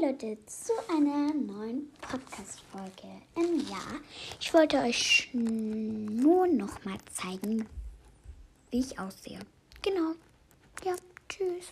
Leute zu einer neuen Podcast-Folge. Ähm, ja, ich wollte euch nur noch mal zeigen, wie ich aussehe. Genau. Ja, tschüss.